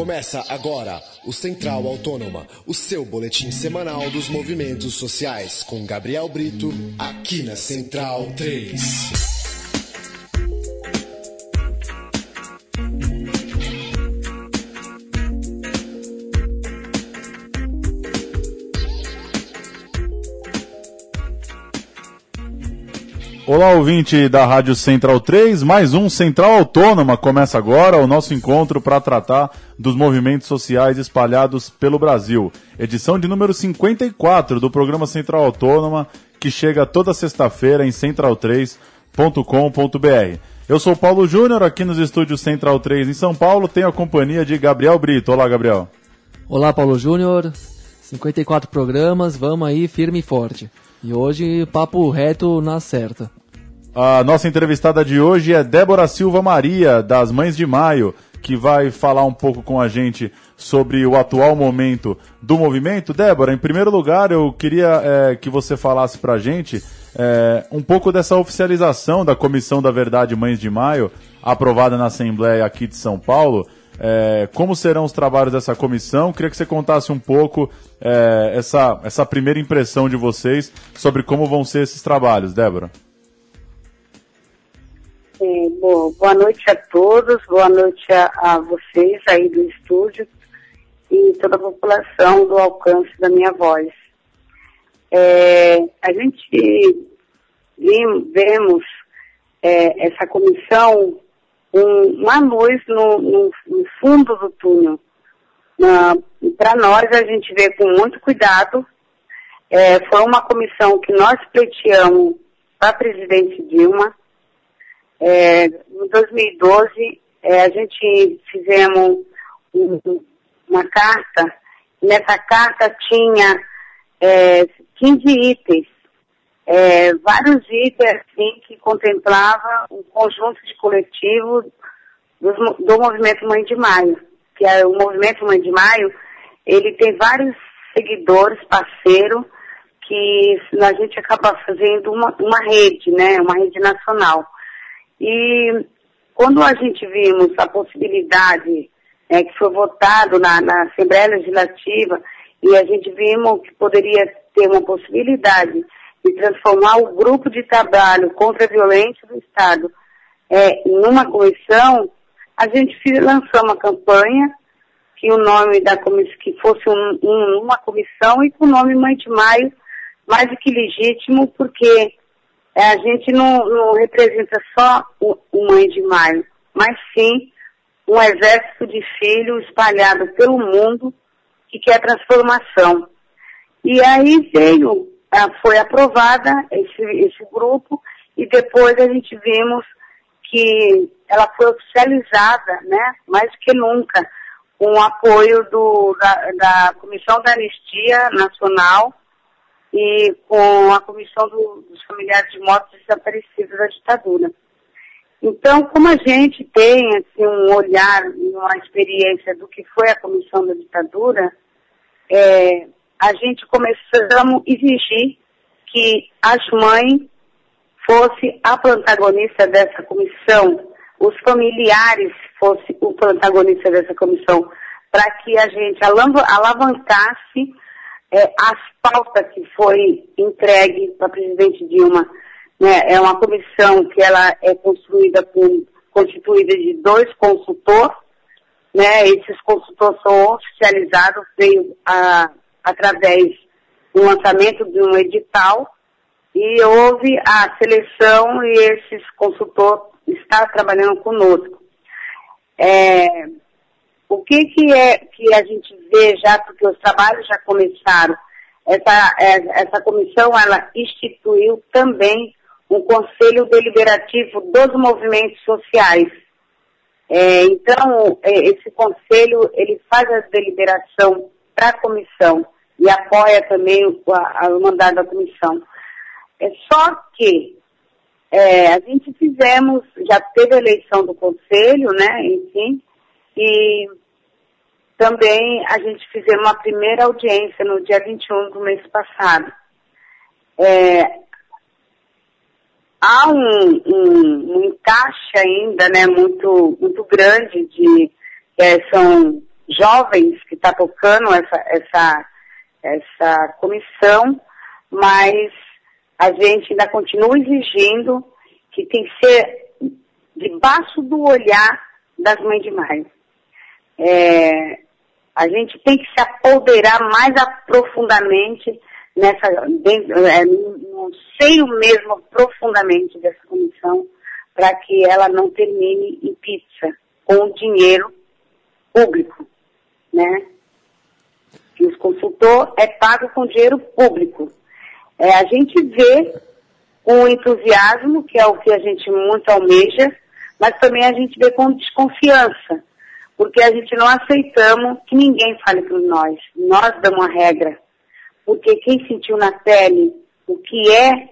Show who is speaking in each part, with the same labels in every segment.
Speaker 1: Começa agora o Central Autônoma, o seu boletim semanal dos movimentos sociais, com Gabriel Brito, aqui na Central 3.
Speaker 2: Olá, ouvinte da Rádio Central 3, mais um Central Autônoma começa agora o nosso encontro para tratar dos movimentos sociais espalhados pelo Brasil. Edição de número 54 do programa Central Autônoma, que chega toda sexta-feira em central3.com.br. Eu sou Paulo Júnior, aqui nos estúdios Central 3 em São Paulo, tenho a companhia de Gabriel Brito. Olá, Gabriel.
Speaker 3: Olá, Paulo Júnior. 54 programas, vamos aí firme e forte. E hoje, papo reto na certa.
Speaker 2: A nossa entrevistada de hoje é Débora Silva Maria, das Mães de Maio, que vai falar um pouco com a gente sobre o atual momento do movimento. Débora, em primeiro lugar, eu queria é, que você falasse para a gente é, um pouco dessa oficialização da Comissão da Verdade Mães de Maio, aprovada na Assembleia aqui de São Paulo. É, como serão os trabalhos dessa comissão? Queria que você contasse um pouco é, essa, essa primeira impressão de vocês sobre como vão ser esses trabalhos, Débora.
Speaker 4: É, bom, boa noite a todos, boa noite a, a, vocês aí do estúdio e toda a população do alcance da minha voz. É, a gente vemos é, essa comissão um, uma luz no, no, no, fundo do túnel. Para nós, a gente vê com muito cuidado. É, foi uma comissão que nós pleiteamos para a presidente Dilma é, em 2012, é, a gente fizemos um, uma carta, nessa carta tinha é, 15 itens, é, vários itens assim, que contemplava um conjunto de coletivos do, do movimento Mãe de Maio, que é o movimento Mãe de Maio, ele tem vários seguidores, parceiros, que a gente acaba fazendo uma, uma rede, né, uma rede nacional. E quando a gente vimos a possibilidade é, que foi votado na, na, Assembleia Legislativa e a gente vimos que poderia ter uma possibilidade de transformar o grupo de trabalho contra a violência do Estado é, numa comissão, a gente lançou uma campanha que o nome da comissão, que fosse um, um, uma comissão e com o nome Mãe de Maio, mais do que legítimo, porque é, a gente não, não representa só o, o Mãe de Maio, mas sim um exército de filhos espalhado pelo mundo que quer transformação. E aí veio, foi aprovada esse, esse grupo e depois a gente vimos que ela foi oficializada, né, mais que nunca, com o apoio do, da, da Comissão da Anistia Nacional e com a Comissão do, dos Familiares de Mortos Desaparecidos da ditadura. Então, como a gente tem assim, um olhar e uma experiência do que foi a Comissão da Ditadura, é, a gente começamos a exigir que as mães fossem a protagonista dessa comissão, os familiares fossem o protagonista dessa comissão, para que a gente alavancasse é, as pautas que foi entregue para a presidente Dilma, né, é uma comissão que ela é construída por, constituída de dois consultores, né, esses consultores são oficializados, veio a, através do lançamento de um edital, e houve a seleção e esses consultores estão trabalhando conosco. É, o que, que é que a gente vê já, porque os trabalhos já começaram, essa, essa comissão ela instituiu também um conselho deliberativo dos movimentos sociais. É, então, é, esse conselho, ele faz a deliberação para a comissão e apoia também o, a, mandado da comissão. É só que é, a gente fizemos, já teve a eleição do conselho, né, enfim, e também a gente fizemos uma primeira audiência no dia 21 do mês passado. É, há um, um, um, encaixe ainda, né, muito, muito grande de, é, são jovens que está tocando essa, essa, essa comissão, mas a gente ainda continua exigindo que tem que ser debaixo do olhar das mães de maio. É, a gente tem que se apoderar mais aprofundadamente nessa, dentro, é, no seio mesmo profundamente dessa comissão, para que ela não termine em pizza, com dinheiro público, né? Que o consultor é pago com dinheiro público. É, a gente vê com entusiasmo, que é o que a gente muito almeja, mas também a gente vê com desconfiança, porque a gente não aceitamos que ninguém fale por nós. Nós damos a regra. Porque quem sentiu na pele o que é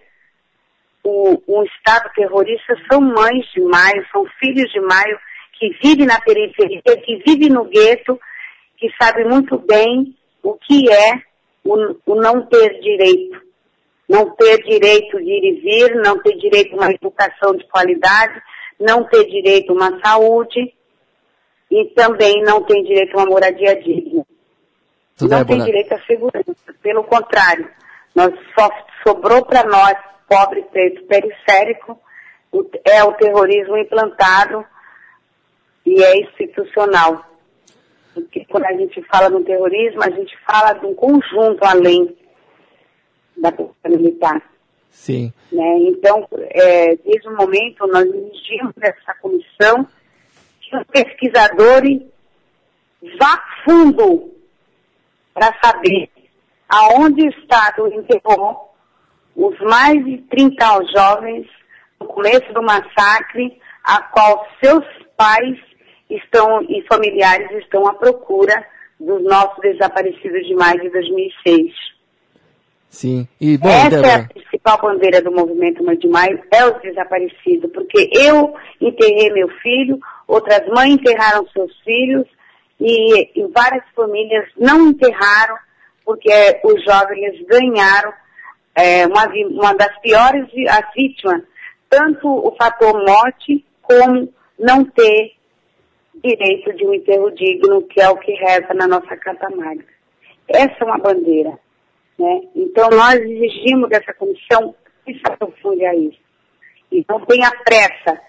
Speaker 4: o, um Estado terrorista são mães de maio, são filhos de maio, que vivem na periferia, que vivem no gueto, que sabem muito bem o que é o, o não ter direito. Não ter direito de ir e vir, não ter direito a uma educação de qualidade, não ter direito a uma saúde e também não tem direito a uma moradia digna. Tudo não tem direito à segurança. Pelo contrário, nós só sobrou para nós, pobre preto periférico, é o terrorismo implantado e é institucional. Porque quando a gente fala no terrorismo, a gente fala de um conjunto além da polícia militar.
Speaker 3: Sim.
Speaker 4: Né? Então, é, desde o momento, nós exigimos essa comissão que os pesquisadores vá fundo para saber aonde o Estado enterrou os mais de 30 jovens no começo do massacre, a qual seus pais estão e familiares estão à procura dos nossos desaparecidos de mais de 2006.
Speaker 3: Sim. E, bom,
Speaker 4: Essa Débora... é a principal bandeira do movimento Mãe de Maio, é o desaparecido, porque eu enterrei meu filho, outras mães enterraram seus filhos, e, e várias famílias não enterraram, porque os jovens ganharam é, uma, uma das piores as vítimas, tanto o fator morte como não ter direito de um enterro digno, que é o que reza na nossa Carta Magna. Essa é uma bandeira. Né? Então nós exigimos dessa comissão que se aprofunde a isso. E não tenha pressa.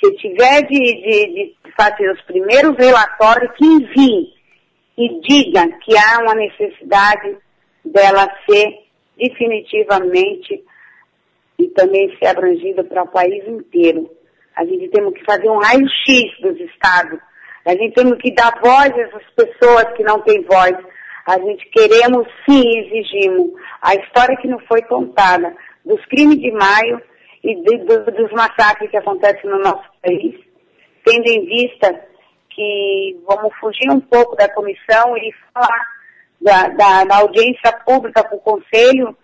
Speaker 4: Se tiver de, de, de fazer os primeiros relatórios, que envie e diga que há uma necessidade dela ser definitivamente e também ser abrangida para o país inteiro. A gente tem que fazer um raio-x dos estados. A gente tem que dar voz a essas pessoas que não têm voz. A gente queremos sim, exigimos a história que não foi contada dos crimes de maio e de, do, dos massacres que acontecem no nosso país, tendo em vista que vamos fugir um pouco da comissão e falar da, da, da audiência pública para o Conselho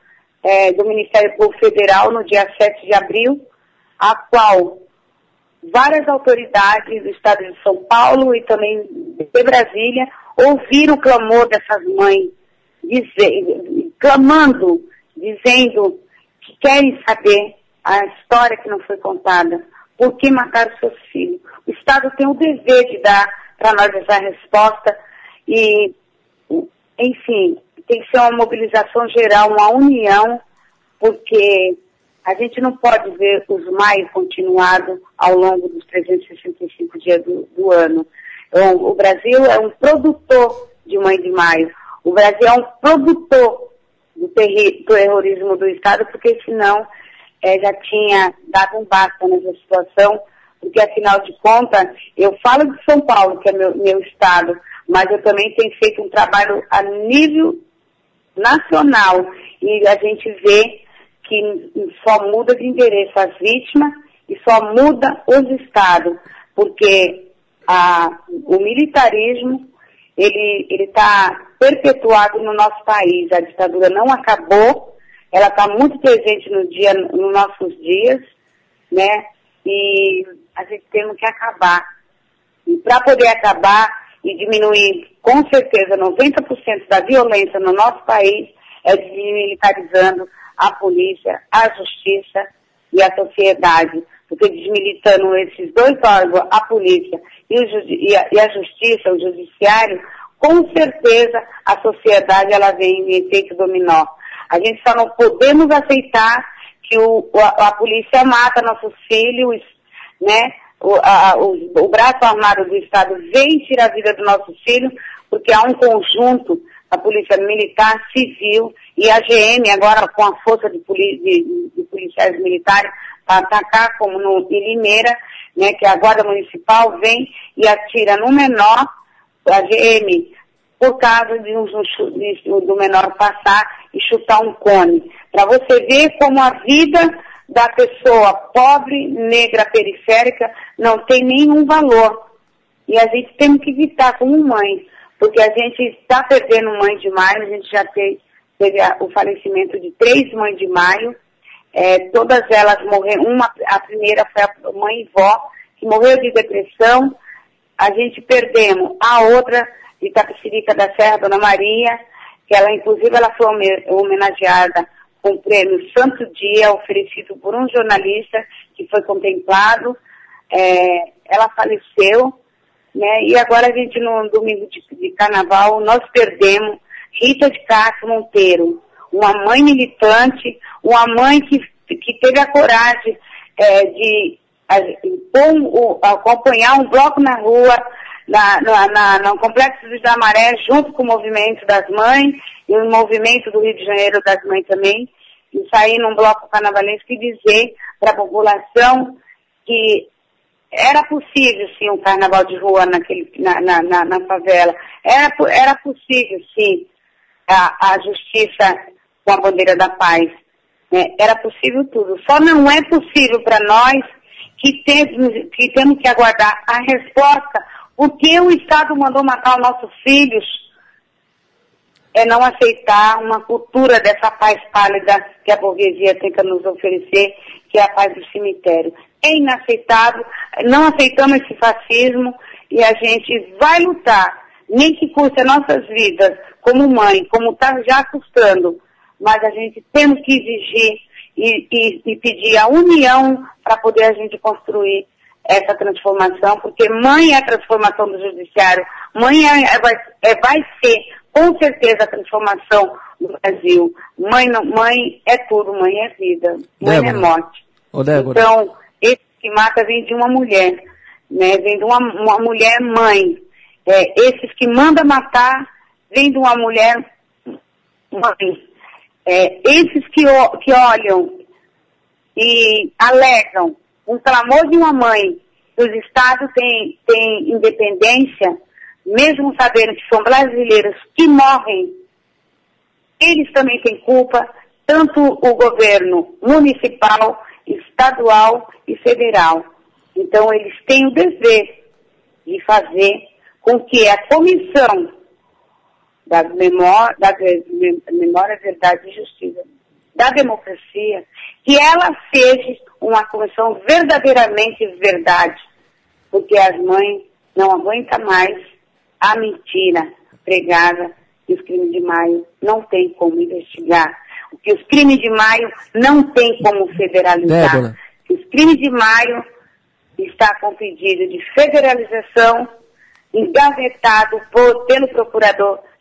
Speaker 4: é, do Ministério Público Federal no dia 7 de abril, a qual várias autoridades do Estado de São Paulo e também de Brasília ouviram o clamor dessas mães, dizer, clamando, dizendo que querem saber a história que não foi contada. Por que mataram seus filhos? O Estado tem o dever de dar para nós essa resposta e, enfim, tem que ser uma mobilização geral, uma união, porque a gente não pode ver os mais continuados ao longo dos 365 dias do, do ano. O Brasil é um produtor de Mãe de Maio. O Brasil é um produtor do terrorismo do Estado, porque senão é, já tinha dado um basta nessa situação, porque afinal de contas, eu falo de São Paulo, que é meu, meu estado, mas eu também tenho feito um trabalho a nível nacional e a gente vê que só muda de endereço as vítimas e só muda os estados, porque a, o militarismo ele está perpetuado no nosso país. A ditadura não acabou, ela está muito presente no dia, nos nossos dias, né? E a gente tem que acabar. E para poder acabar e diminuir com certeza 90% da violência no nosso país é desmilitarizando a polícia, a justiça e a sociedade. Porque desmilitando esses dois órgãos, a polícia e, o, e, a, e a justiça, o judiciário, com certeza a sociedade ela vem em efeito dominó. A gente só não podemos aceitar que o, a, a polícia mata nossos filhos, né? O, a, o, o braço armado do Estado vem tirar a vida do nosso filho, porque há um conjunto, a polícia militar, civil e a GM, agora com a força de, de, de policiais militares, para atacar, como no, em Limeira, né, que a Guarda Municipal vem e atira no menor, a GM, por causa de um, de, do menor passar e chutar um cone. Para você ver como a vida da pessoa pobre, negra, periférica, não tem nenhum valor. E a gente tem que evitar como mãe, porque a gente está perdendo mãe de maio, a gente já teve, teve a, o falecimento de três mães de maio, é, todas elas morreram, uma, a primeira foi a mãe e vó, que morreu de depressão, a gente perdemos a outra de da Serra, Dona Maria, que ela, inclusive, ela foi homenageada com o prêmio Santo Dia, oferecido por um jornalista que foi contemplado. É, ela faleceu, né? E agora a gente, no domingo de, de carnaval, nós perdemos Rita de Castro Monteiro, uma mãe militante, uma mãe que, que teve a coragem é, de acompanhar um bloco na rua, na, na, na, no Complexo dos Maré, junto com o movimento das mães e o movimento do Rio de Janeiro das mães também, e sair num bloco carnavalesco e dizer para a população que era possível sim um carnaval de rua naquele, na, na, na, na favela. Era, era possível sim a, a justiça com a bandeira da paz. Né? Era possível tudo. Só não é possível para nós que temos, que temos que aguardar a resposta porque o Estado mandou matar os nossos filhos é não aceitar uma cultura dessa paz pálida que a burguesia tenta nos oferecer, que é a paz do cemitério. É inaceitável, não aceitamos esse fascismo e a gente vai lutar, nem que custe as nossas vidas, como mãe, como está já custando, mas a gente temos que exigir e, e, e pedir a união para poder a gente construir essa transformação, porque mãe é a transformação do judiciário, mãe é, é, vai, é, vai ser com certeza a transformação do Brasil. Mãe, não, mãe é tudo, mãe é vida, mãe Débora. é morte.
Speaker 3: Ô,
Speaker 4: então, esse que mata vem de uma mulher, né? Vem de uma, uma mulher mãe. É, esses que manda matar vem de uma mulher mãe. É, esses que, que olham e alegam um clamor de uma mãe que os estados têm, têm independência, mesmo sabendo que são brasileiros que morrem, eles também têm culpa, tanto o governo municipal, estadual e federal. Então eles têm o dever de fazer com que a comissão da memória, da memória, verdade e justiça da democracia, que ela seja uma comissão verdadeiramente verdade, porque as mães não aguentam mais a mentira pregada que os crimes de maio não tem como investigar, que os crimes de maio não tem como federalizar, Débora. que os crimes de maio está com pedido de federalização engavetado por, pelo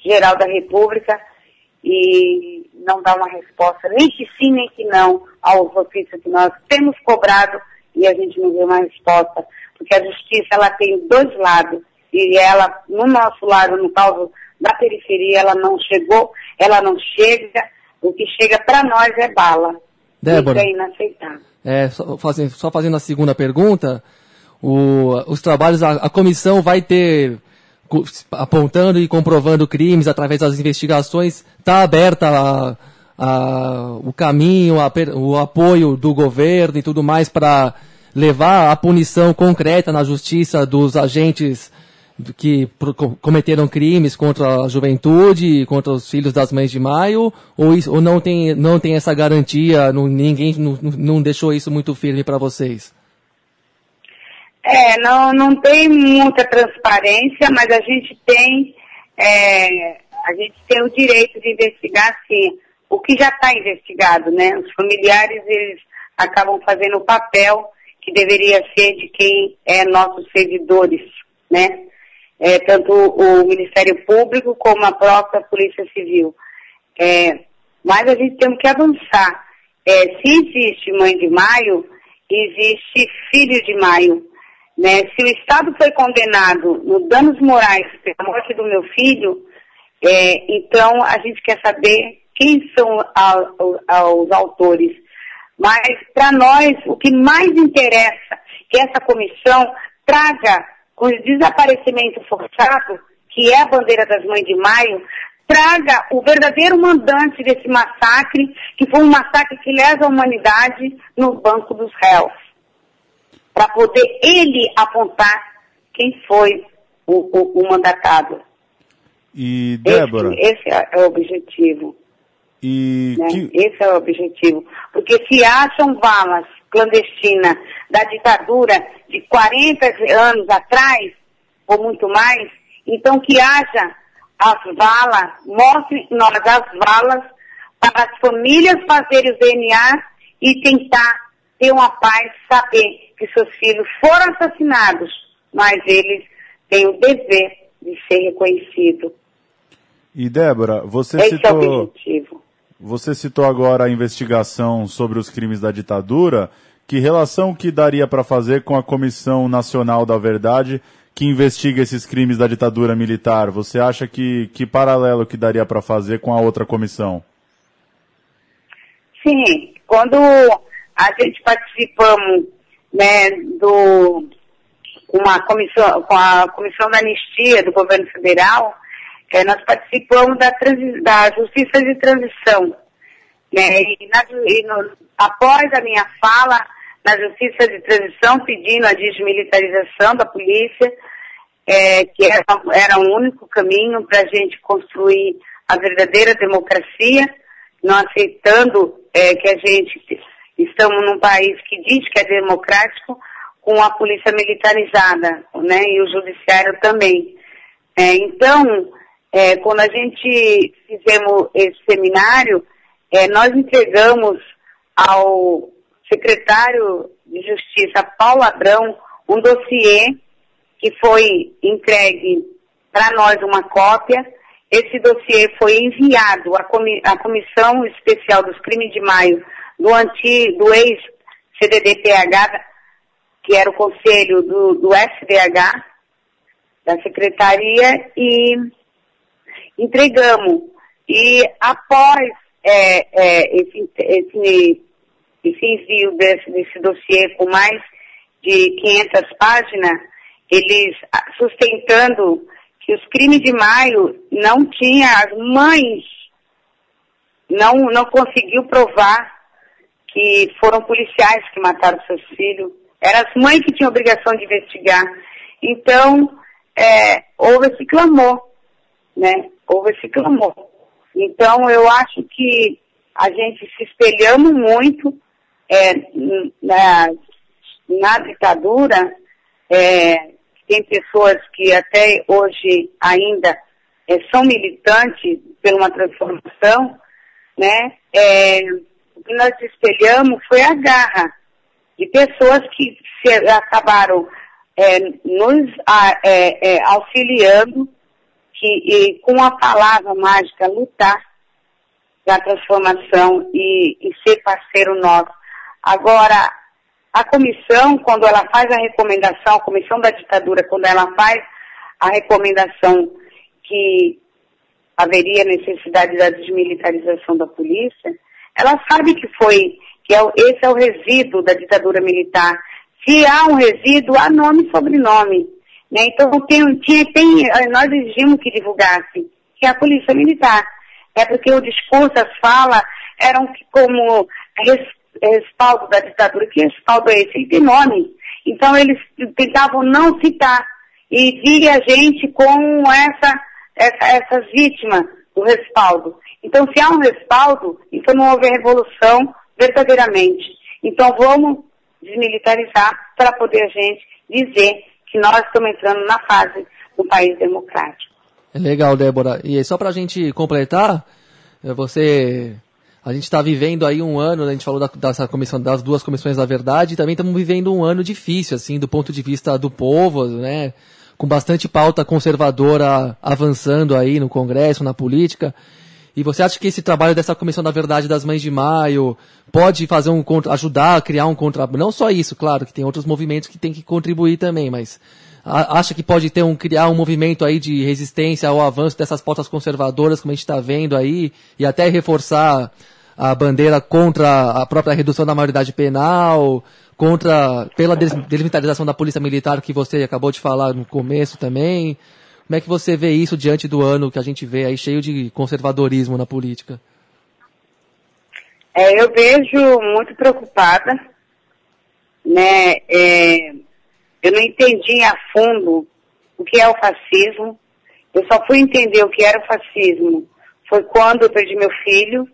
Speaker 4: Procurador-Geral da República e não dá uma resposta, nem que sim, nem que não, aos ofícios que nós temos cobrado e a gente não vê uma resposta. Porque a justiça, ela tem dois lados. E ela, no nosso lado, no caso da periferia, ela não chegou, ela não chega. O que chega para nós é bala.
Speaker 3: Débora,
Speaker 4: Isso é inaceitável.
Speaker 3: É, só fazendo, só fazendo a segunda pergunta, o, os trabalhos, a, a comissão vai ter apontando e comprovando crimes através das investigações, está aberta a, a, o caminho, a, o apoio do governo e tudo mais para levar a punição concreta na justiça dos agentes que cometeram crimes contra a juventude, contra os filhos das mães de maio, ou, isso, ou não, tem, não tem essa garantia, não, ninguém não, não deixou isso muito firme para vocês?
Speaker 4: É, não, não tem muita transparência, mas a gente tem, é, a gente tem o direito de investigar, sim, o que já está investigado, né? Os familiares, eles acabam fazendo o papel que deveria ser de quem é nossos servidores, né? é, tanto o Ministério Público como a própria Polícia Civil. É, mas a gente tem que avançar. É, se existe mãe de maio, existe filho de maio. Né? Se o Estado foi condenado no danos morais pela morte do meu filho, é, então a gente quer saber quem são a, a, os autores. Mas para nós, o que mais interessa que essa comissão traga com o desaparecimento forçado, que é a bandeira das mães de maio, traga o verdadeiro mandante desse massacre, que foi um massacre que lesa a humanidade no banco dos réus. Para poder ele apontar quem foi o, o, o mandatado.
Speaker 2: E, Débora?
Speaker 4: Esse, esse é o objetivo.
Speaker 2: E
Speaker 4: né?
Speaker 2: que...
Speaker 4: Esse é o objetivo. Porque se acham valas clandestinas da ditadura de 40 anos atrás, ou muito mais, então que haja as valas, mostre nós as valas para as famílias fazerem o DNA e tentar ter uma paz, saber que seus filhos foram assassinados, mas eles têm o dever de ser reconhecido.
Speaker 2: E Débora, você
Speaker 4: Esse
Speaker 2: citou,
Speaker 4: é o objetivo.
Speaker 2: você citou agora a investigação sobre os crimes da ditadura. Que relação que daria para fazer com a Comissão Nacional da Verdade que investiga esses crimes da ditadura militar? Você acha que que paralelo que daria para fazer com a outra comissão?
Speaker 4: Sim, quando a gente participamos né, do uma comissão, com a comissão da anistia do governo federal, é, nós participamos da, transi, da justiça de transição. Né, e, na, e no, após a minha fala na justiça de transição pedindo a desmilitarização da polícia, é, que era, era o único caminho para a gente construir a verdadeira democracia, não aceitando é, que a gente estamos num país que diz que é democrático, com a polícia militarizada, né, e o judiciário também. É, então, é, quando a gente fizemos esse seminário, é, nós entregamos ao secretário de Justiça, Paulo Ladrão, um dossiê que foi entregue para nós uma cópia. Esse dossiê foi enviado à, comi à Comissão Especial dos Crimes de Maio do, anti, do ex-CDDPH, que era o conselho do, do SDH, da secretaria, e entregamos. E após é, é, esse, esse, esse, envio desse, desse dossiê com mais de 500 páginas, eles sustentando que os crimes de maio não tinha, as mães não, não conseguiu provar que foram policiais que mataram seus filhos. Eram as mães que tinham obrigação de investigar. Então, é, houve esse clamor, né? Houve esse clamor. Então, eu acho que a gente se espelhamos muito é, na, na ditadura. É, tem pessoas que até hoje ainda é, são militantes por uma transformação, né? Que nós espelhamos foi a garra de pessoas que se, acabaram é, nos a, é, é, auxiliando que, e, com a palavra mágica lutar da transformação e, e ser parceiro nosso. Agora, a comissão, quando ela faz a recomendação, a comissão da ditadura, quando ela faz a recomendação que haveria necessidade da desmilitarização da polícia, ela sabe que foi, que é, esse é o resíduo da ditadura militar. Se há um resíduo, há nome e sobrenome. Né? Então tem, tinha, tem, nós exigimos que divulgasse, que é a polícia militar. É porque o discurso, as falas, eram como respaldo da ditadura. Que respaldo é esse? Ele tem nome. Então eles tentavam não citar. E via a gente com essa, essa, essas vítimas do respaldo. Então, se há um respaldo, então não houve revolução verdadeiramente. Então, vamos desmilitarizar para poder a gente dizer que nós estamos entrando na fase do país democrático.
Speaker 3: É legal, Débora. E só para a gente completar, é, você, a gente está vivendo aí um ano, a gente falou da, dessa comissão, das duas comissões da verdade, e também estamos vivendo um ano difícil, assim, do ponto de vista do povo, né? com bastante pauta conservadora avançando aí no Congresso, na política. E você acha que esse trabalho dessa Comissão da Verdade das Mães de Maio pode fazer um ajudar a criar um contra não só isso, claro, que tem outros movimentos que tem que contribuir também, mas acha que pode ter um criar um movimento aí de resistência ao avanço dessas pautas conservadoras, como a gente está vendo aí, e até reforçar a bandeira contra a própria redução da maioridade penal, contra pela desmilitarização da polícia militar que você acabou de falar no começo também. Como é que você vê isso diante do ano que a gente vê aí cheio de conservadorismo na política?
Speaker 4: É, eu vejo muito preocupada, né? É, eu não entendi a fundo o que é o fascismo. Eu só fui entender o que era o fascismo foi quando eu perdi meu filho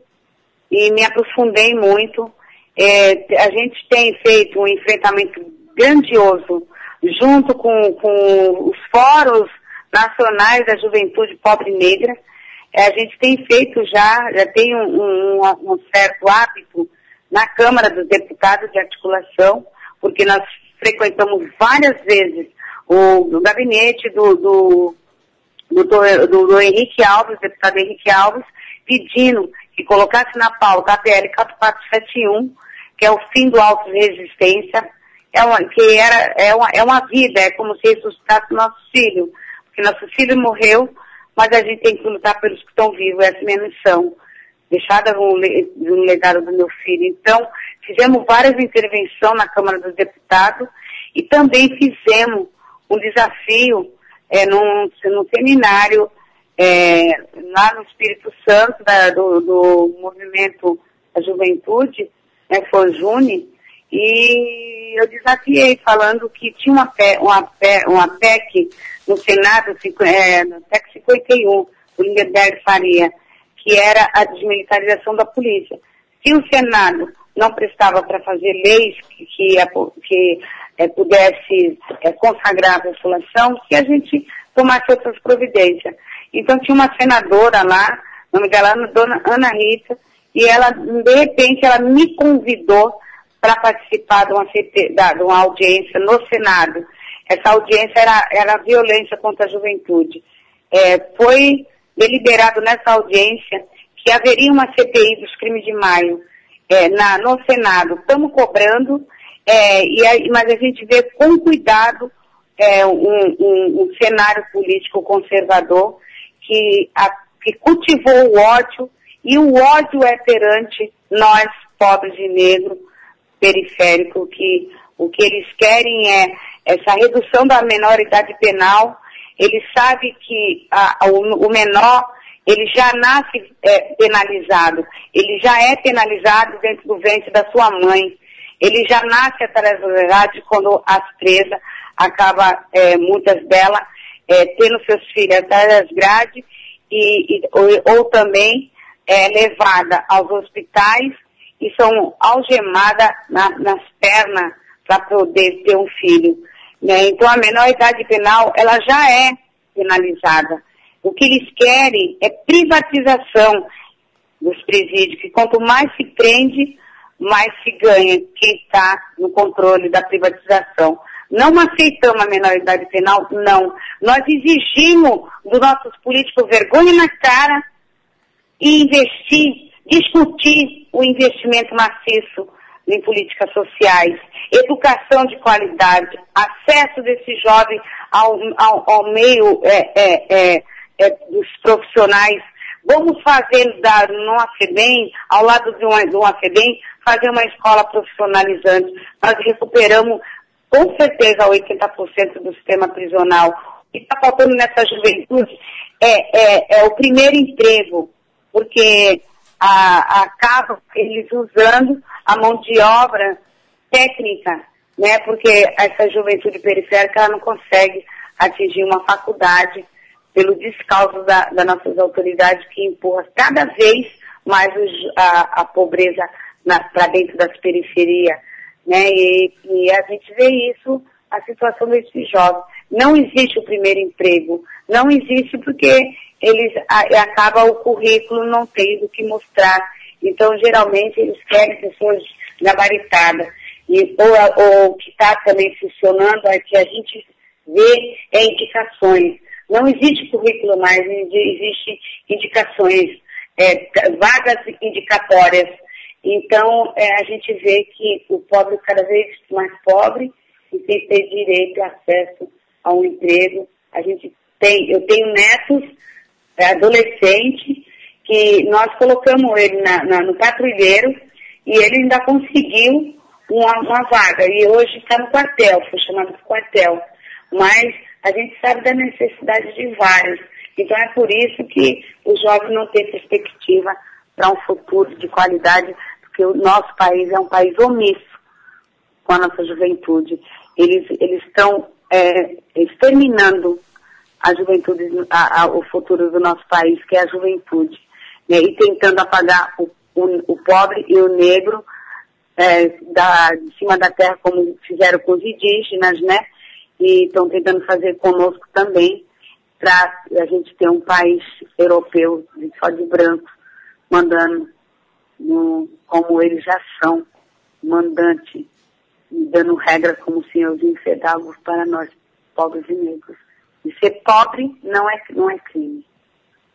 Speaker 4: e me aprofundei muito. É, a gente tem feito um enfrentamento grandioso junto com, com os fóruns nacionais da juventude pobre negra. É, a gente tem feito já, já tem um, um, um, certo hábito na Câmara dos Deputados de articulação, porque nós frequentamos várias vezes o, o gabinete do, do, do, do, do Henrique Alves, deputado Henrique Alves, pedindo que colocasse na pauta a PL 4471, que é o fim do auto resistência, é uma, que era, é, uma, é uma vida, é como se ressuscitasse nosso filho. Porque nosso filho morreu, mas a gente tem que lutar pelos que estão vivos, essa é a minha missão. Deixada no, no legado do meu filho. Então, fizemos várias intervenções na Câmara dos Deputados e também fizemos um desafio é, num, num seminário é, lá no Espírito Santo, da, do, do, movimento da juventude, né, foi Juni, e eu desafiei falando que tinha uma, PEC, uma, uma PEC no Senado, é, no PEC 51, do Lindenberg Faria, que era a desmilitarização da polícia. Se o Senado não prestava para fazer leis que, que, que é, pudesse é, consagrar a população, que a gente tomasse outras providências. Então tinha uma senadora lá, o nome dela é Dona Ana Rita, e ela, de repente, ela me convidou para participar de uma, CT, de uma audiência no Senado. Essa audiência era, era violência contra a juventude. É, foi deliberado nessa audiência que haveria uma CPI dos crimes de maio é, na, no Senado. Estamos cobrando, é, e aí, mas a gente vê com cuidado é, um, um, um, cenário político conservador que, a, que cultivou o ódio, e o ódio é perante nós, pobres e negros, periféricos, que o que eles querem é essa redução da menor idade penal. Eles sabem que a, o, o menor ele já nasce é, penalizado, ele já é penalizado dentro do ventre da sua mãe, ele já nasce atrás da idade quando as presas acaba é, muitas delas é, tendo seus filhos atrás das grades e, e ou, ou, também é, levada aos hospitais e são algemadas na, nas pernas para poder ter um filho. Né? Então a menor idade penal ela já é penalizada. O que eles querem é privatização dos presídios, que quanto mais se prende, mais se ganha quem está no controle da privatização. Não aceitamos a menoridade penal, não. Nós exigimos dos nossos políticos vergonha na cara e investir, discutir o investimento maciço em políticas sociais, educação de qualidade, acesso desse jovem ao, ao, ao meio é, é, é, é, dos profissionais. Vamos fazer da, no AFEBEM, ao lado de uma, do AFEBEM, fazer uma escola profissionalizante. Nós recuperamos com certeza 80% do sistema prisional. O que está faltando nessa juventude é, é, é, o primeiro emprego, porque a, acabam eles usando a mão de obra técnica, né? Porque essa juventude periférica ela não consegue atingir uma faculdade pelo descalço da, das nossas autoridades que empurra cada vez mais a, a, pobreza para dentro das periferias. Né? E, e, a gente vê isso, a situação desses jovens. Não existe o primeiro emprego, não existe porque eles acaba o currículo não tendo que mostrar. Então, geralmente, eles querem pessoas gabaritadas. E, ou, o que está também funcionando é que a gente vê é indicações. Não existe currículo mais, existe indicações, é, vagas indicatórias. Então, é, a gente vê que o pobre cada vez mais pobre e sem ter direito e acesso a um emprego. A gente tem, eu tenho netos, é, adolescentes, que nós colocamos ele na, na, no patrulheiro e ele ainda conseguiu uma, uma vaga. E hoje está no quartel, foi chamado de quartel. Mas a gente sabe da necessidade de vários. Então é por isso que os jovens não têm perspectiva para um futuro de qualidade, porque o nosso país é um país omisso com a nossa juventude. Eles, eles estão é, exterminando a juventude, a, a, o futuro do nosso país, que é a juventude, né, e tentando apagar o, o, o pobre e o negro é, da, de cima da terra, como fizeram com os indígenas, né? E estão tentando fazer conosco também, para a gente ter um país europeu só de branco, mandando no, como eles já são, mandante, dando regras como senhorzinho fedagos para nós, pobres e negros. E ser pobre não é, não é crime.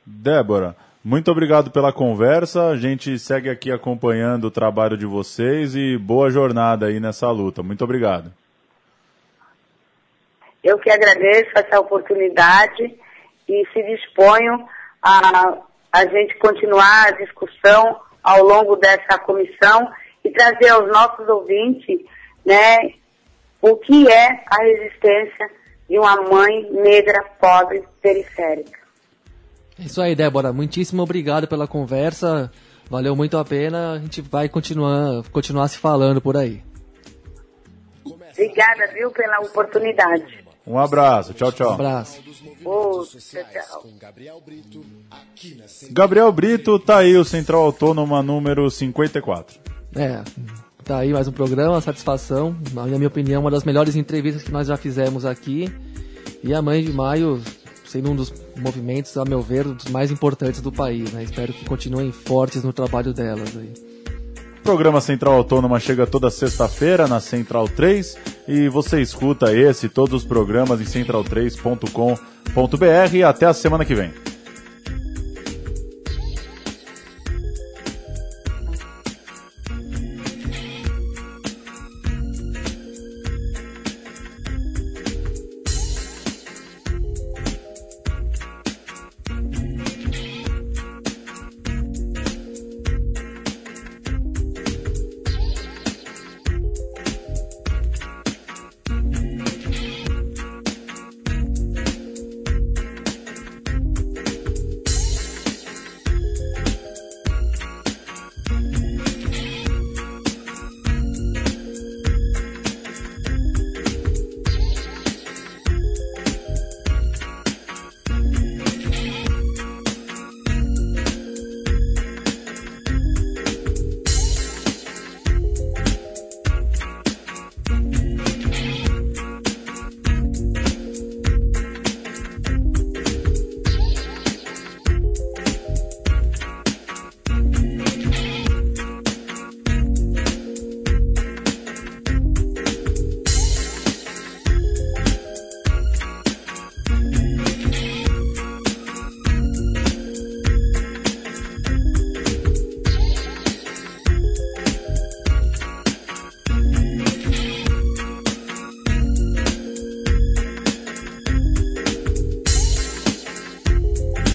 Speaker 2: Débora, muito obrigado pela conversa. A gente segue aqui acompanhando o trabalho de vocês e boa jornada aí nessa luta. Muito obrigado.
Speaker 4: Eu que agradeço essa oportunidade e se disponho a a gente continuar a discussão ao longo dessa comissão e trazer aos nossos ouvintes, né, o que é a resistência de uma mãe negra, pobre, periférica.
Speaker 3: É isso aí, Débora. Muitíssimo obrigado pela conversa. Valeu muito a pena. A gente vai continuar, continuar se falando por aí.
Speaker 4: Obrigada, viu, pela oportunidade.
Speaker 2: Um abraço. Tchau, tchau.
Speaker 3: Um abraço.
Speaker 4: Oh, tchau.
Speaker 2: Gabriel Brito, tá aí o Central Autônoma número 54.
Speaker 3: É, tá aí mais um programa, satisfação. Na minha opinião, uma das melhores entrevistas que nós já fizemos aqui. E a Mãe de Maio, sendo um dos movimentos, a meu ver, dos mais importantes do país. Né? Espero que continuem fortes no trabalho delas. Aí.
Speaker 2: O programa Central Autônoma chega toda sexta-feira na Central 3 e você escuta esse e todos os programas em central3.com.br. Até a semana que vem.